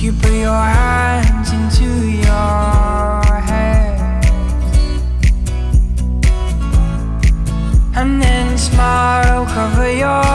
You put your hands into your hair, and then smile, cover your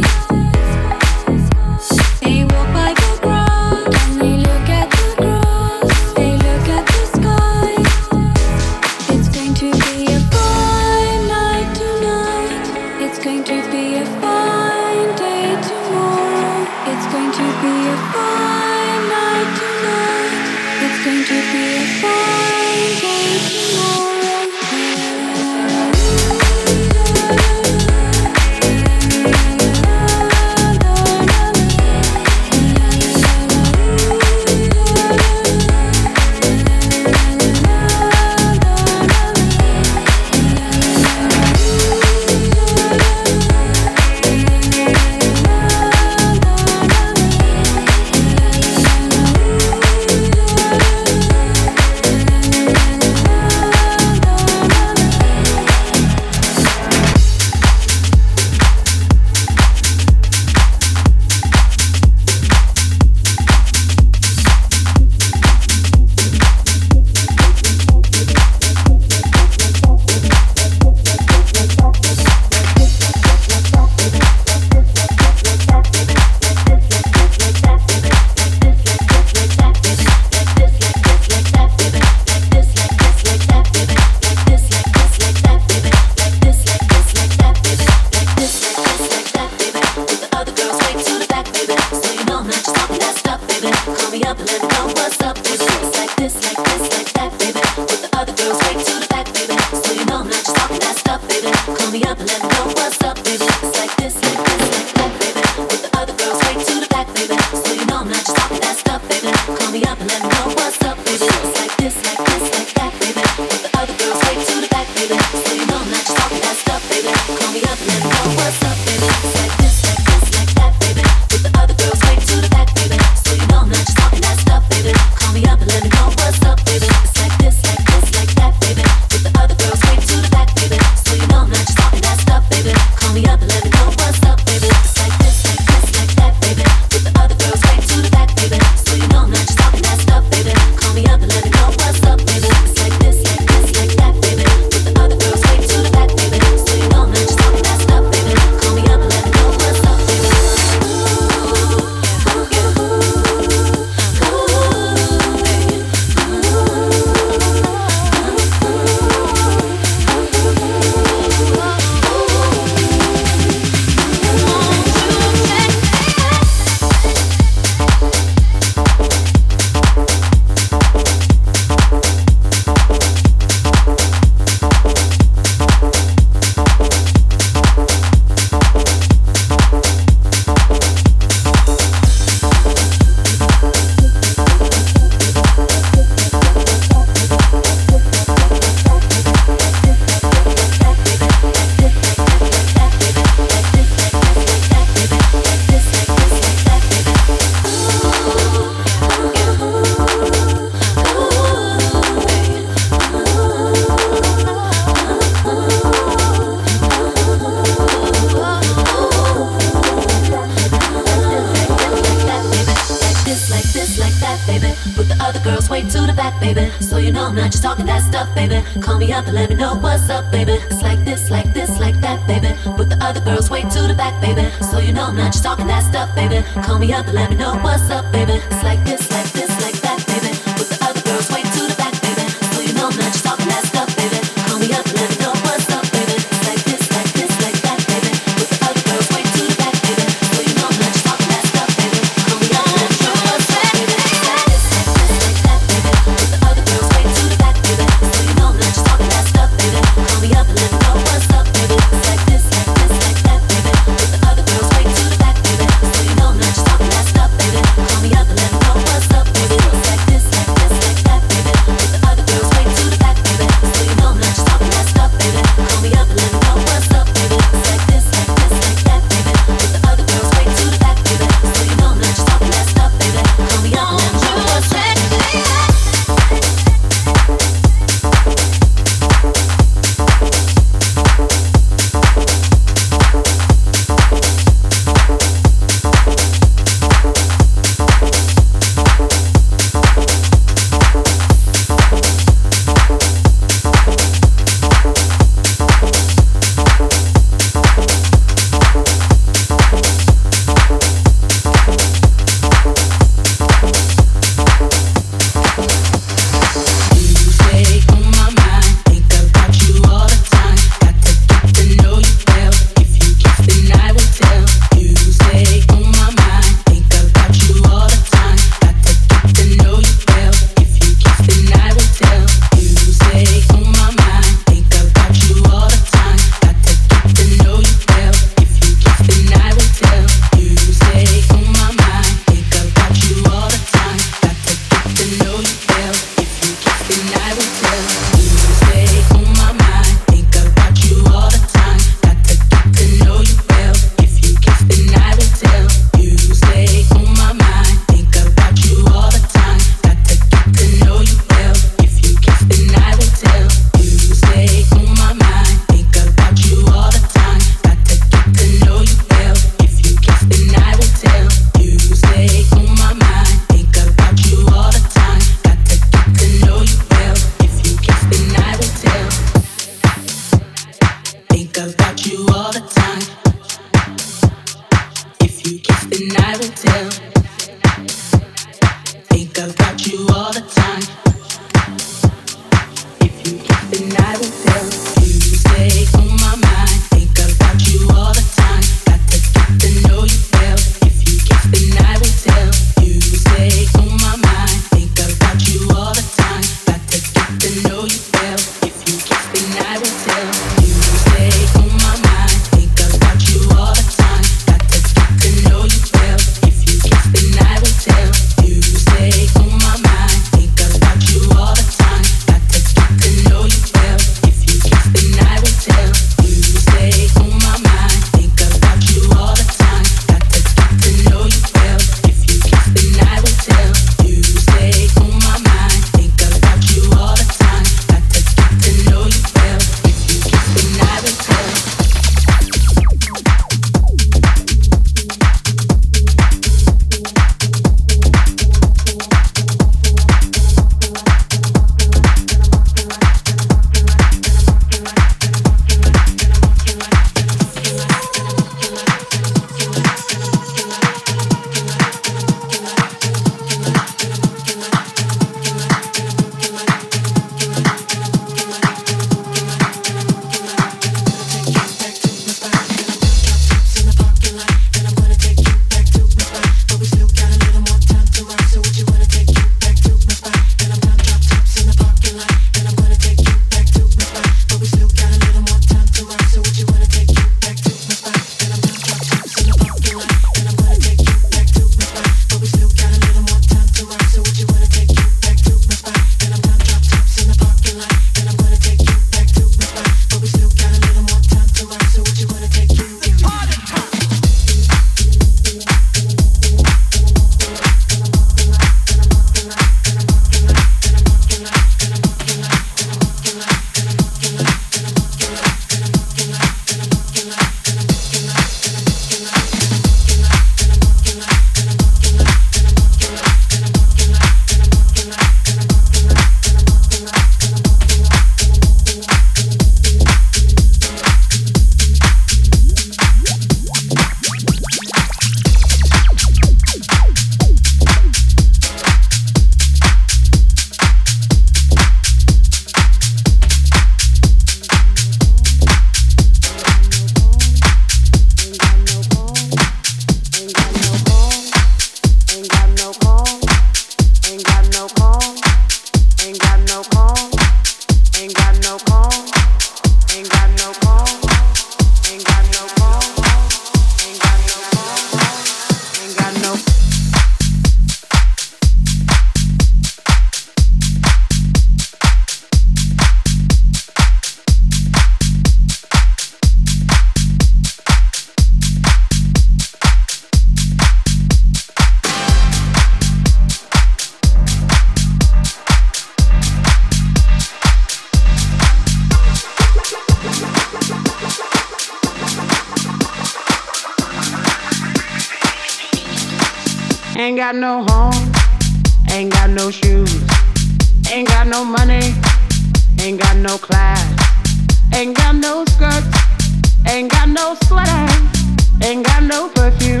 no perfume,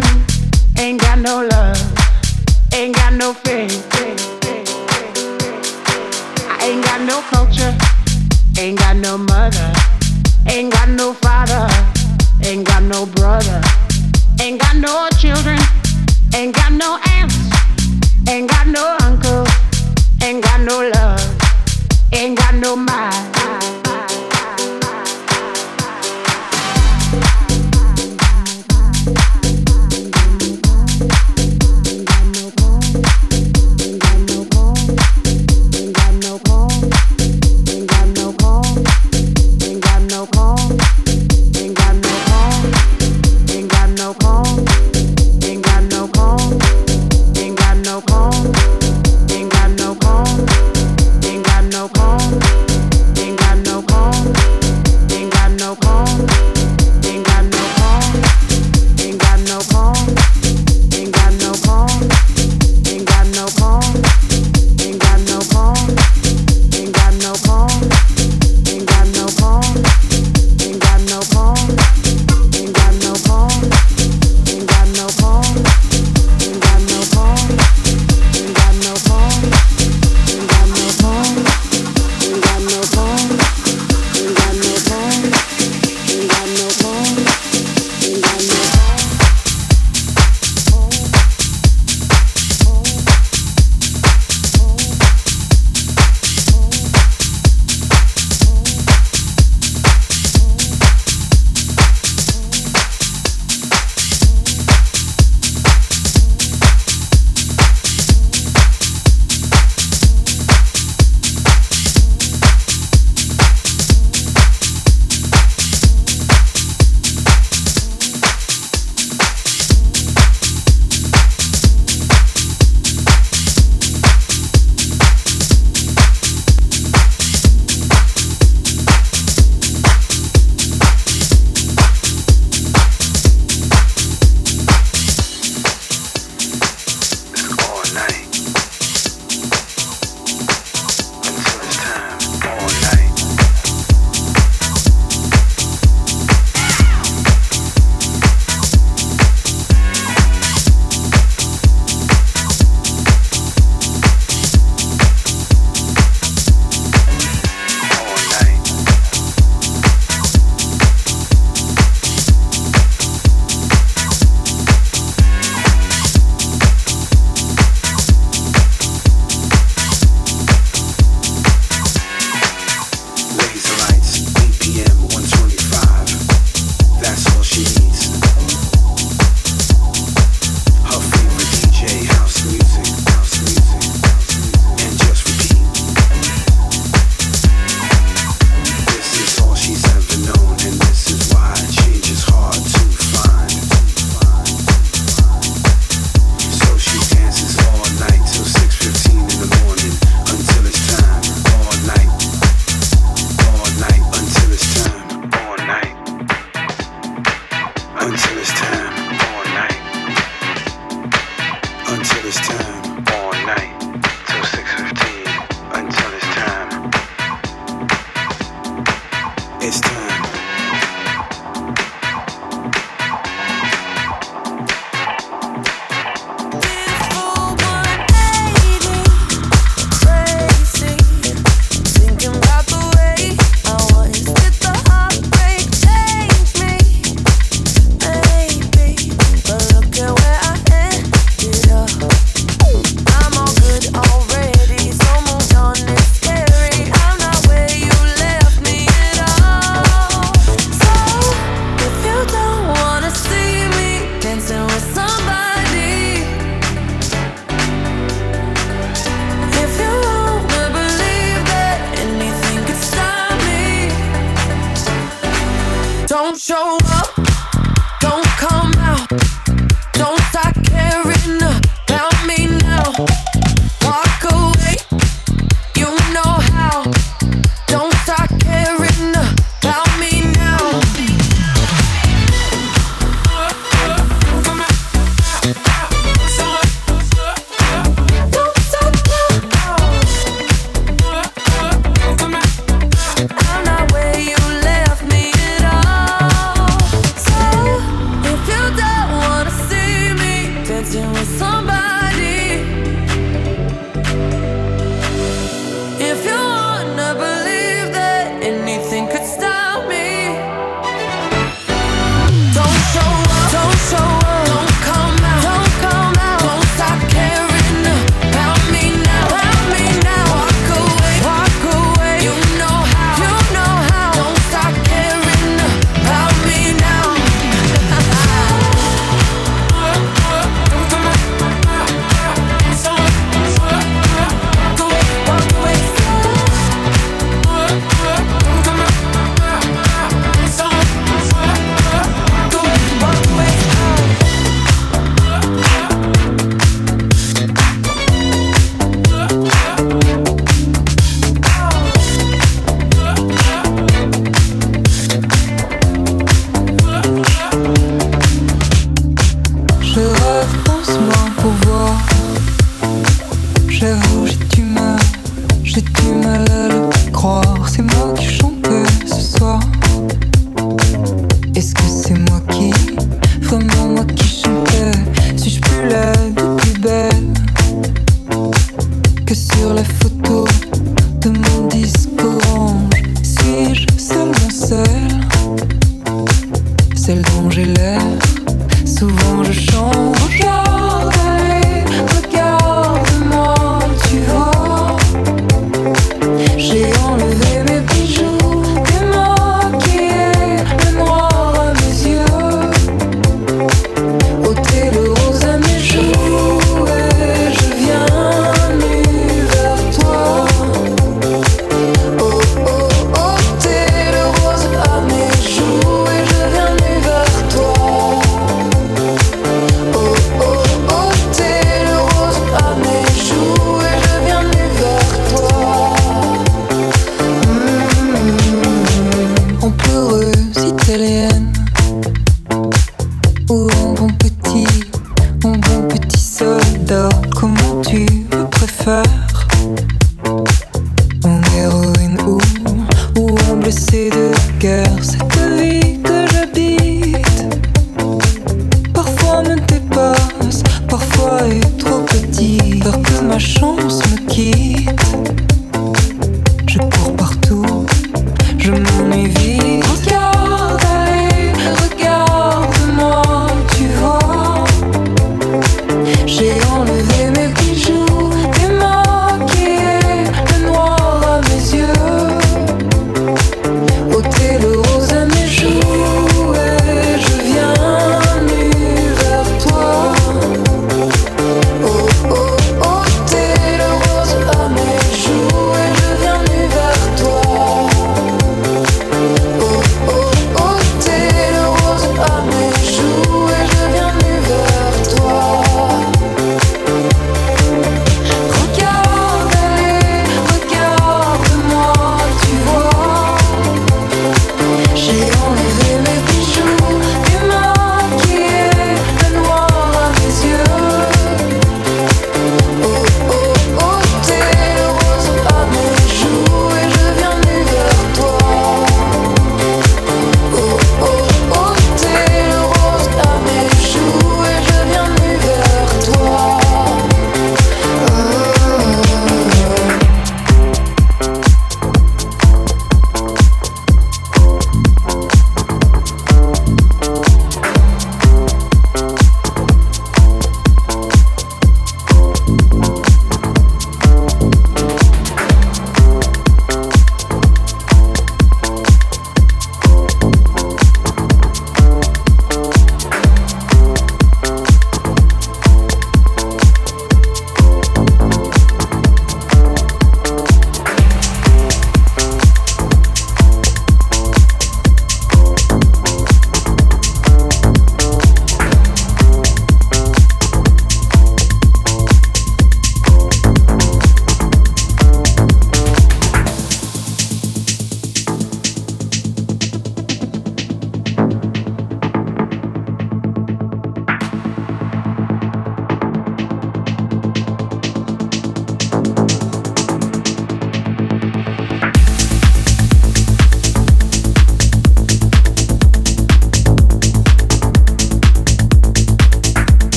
ain't got no love, ain't got no faith. I ain't got no culture, ain't got no mother, ain't got no father, ain't got no brother, ain't got no children. Ain't got no aunts, ain't got no uncle, ain't got no love, ain't got no mind.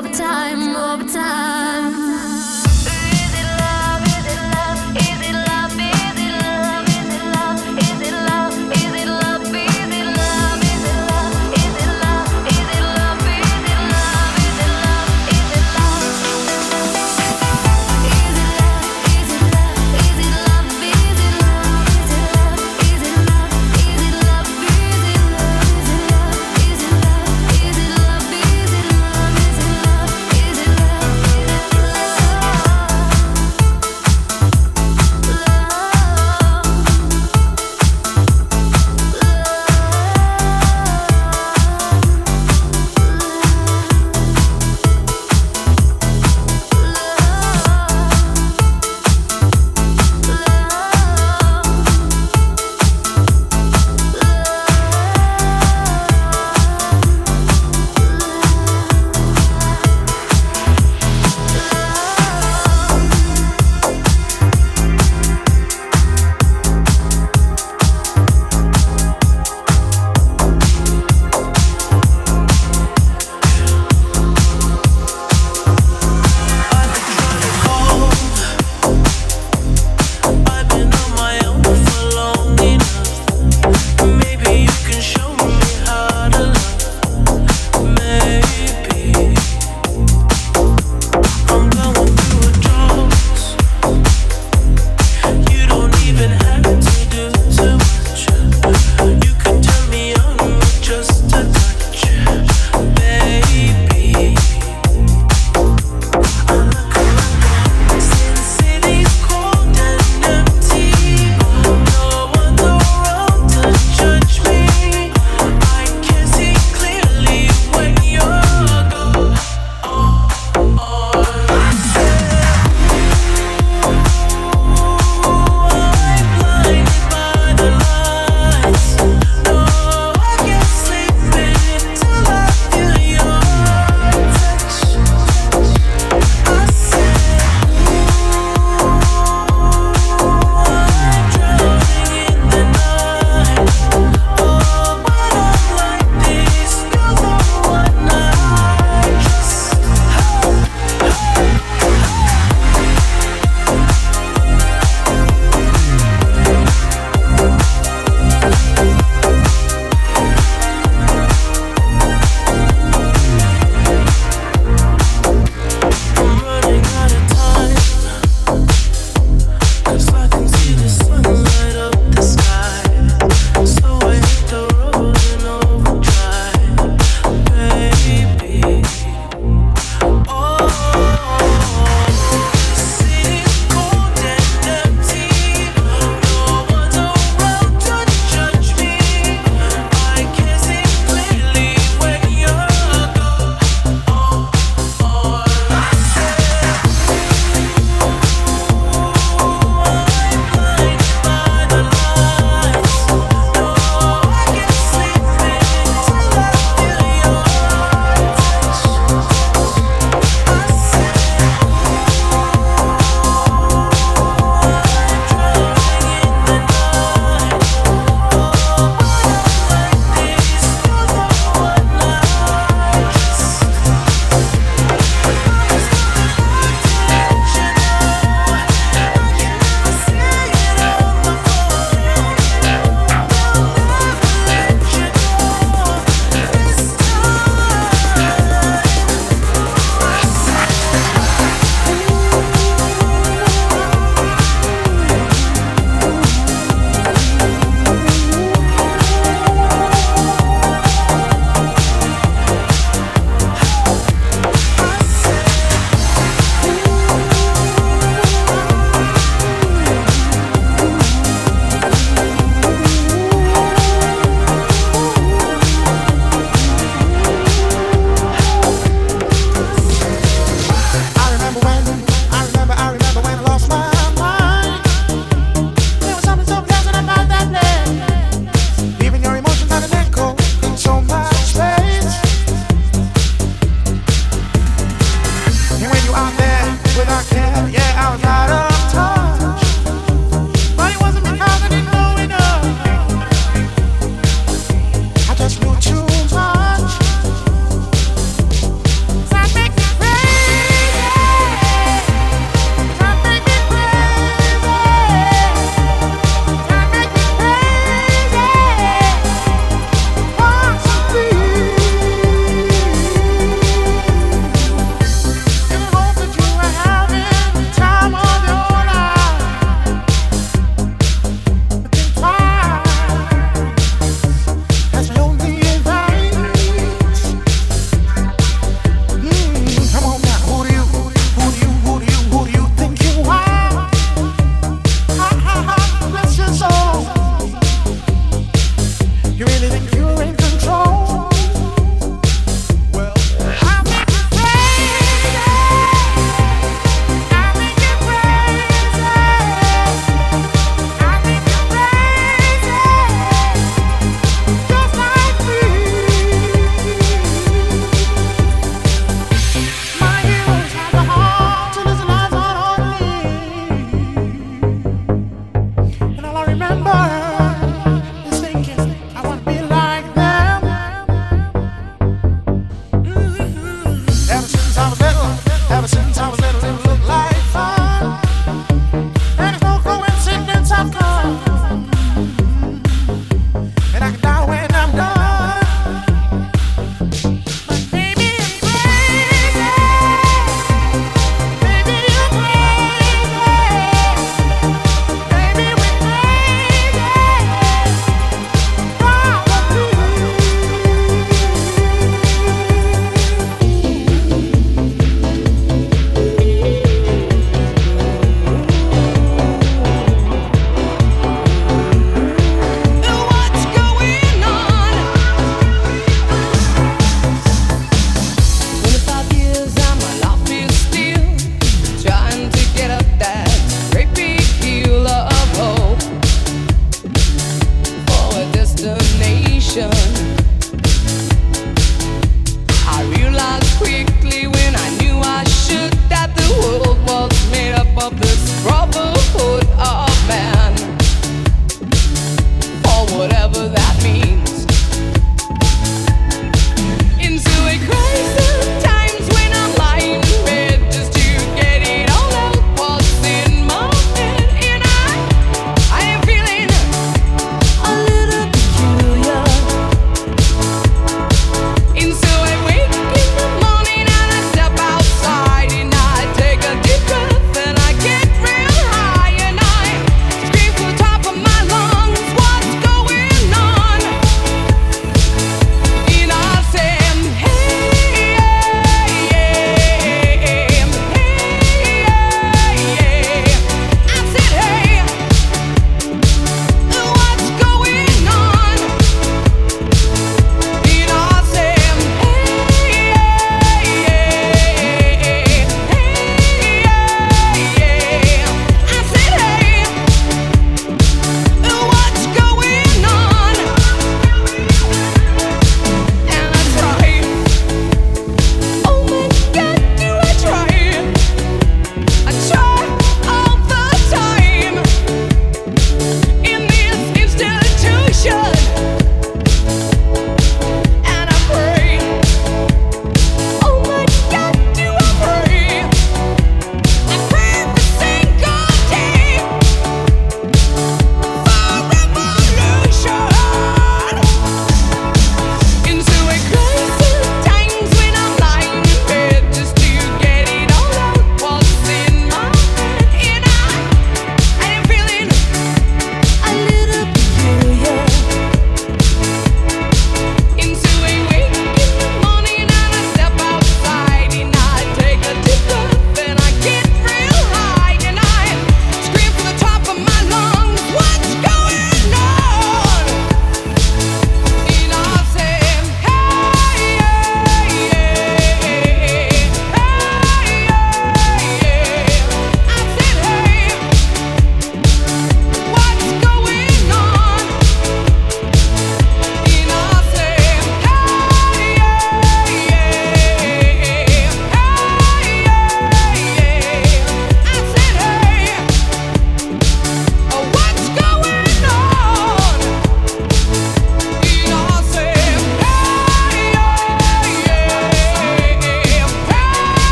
All the time.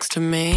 next to me.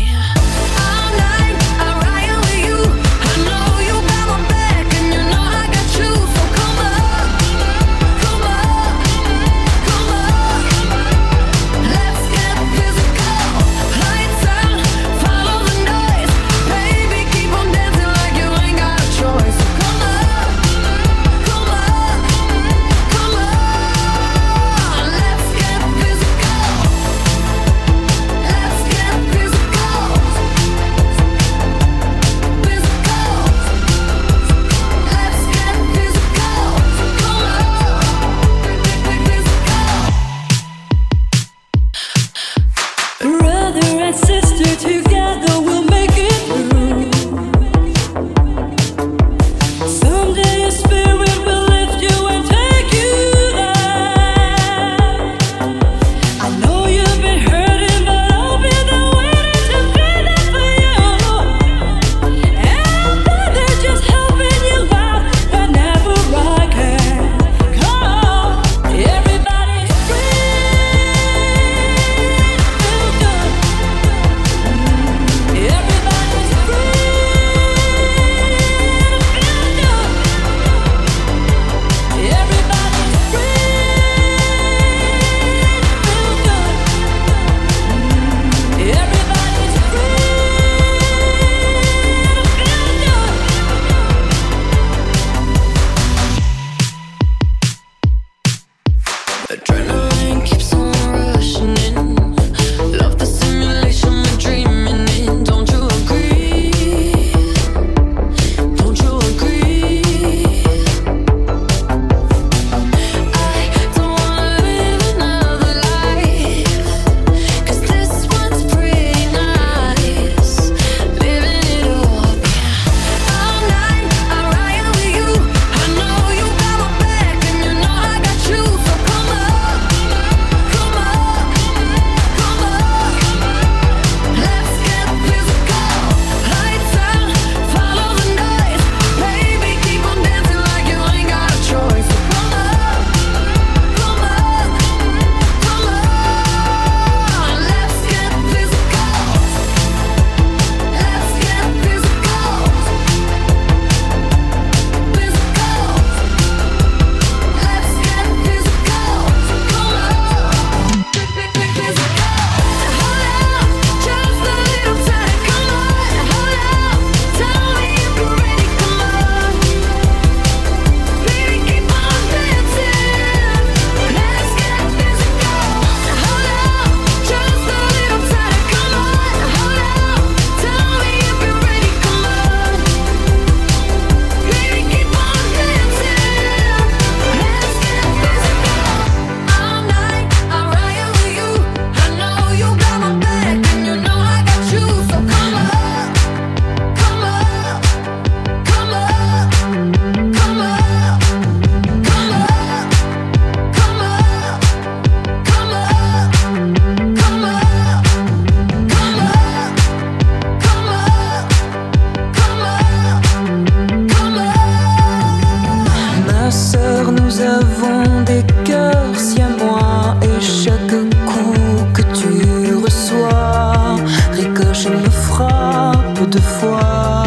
tes cœurs si moi et chaque coup que tu reçois ricoche et me frappe deux fois.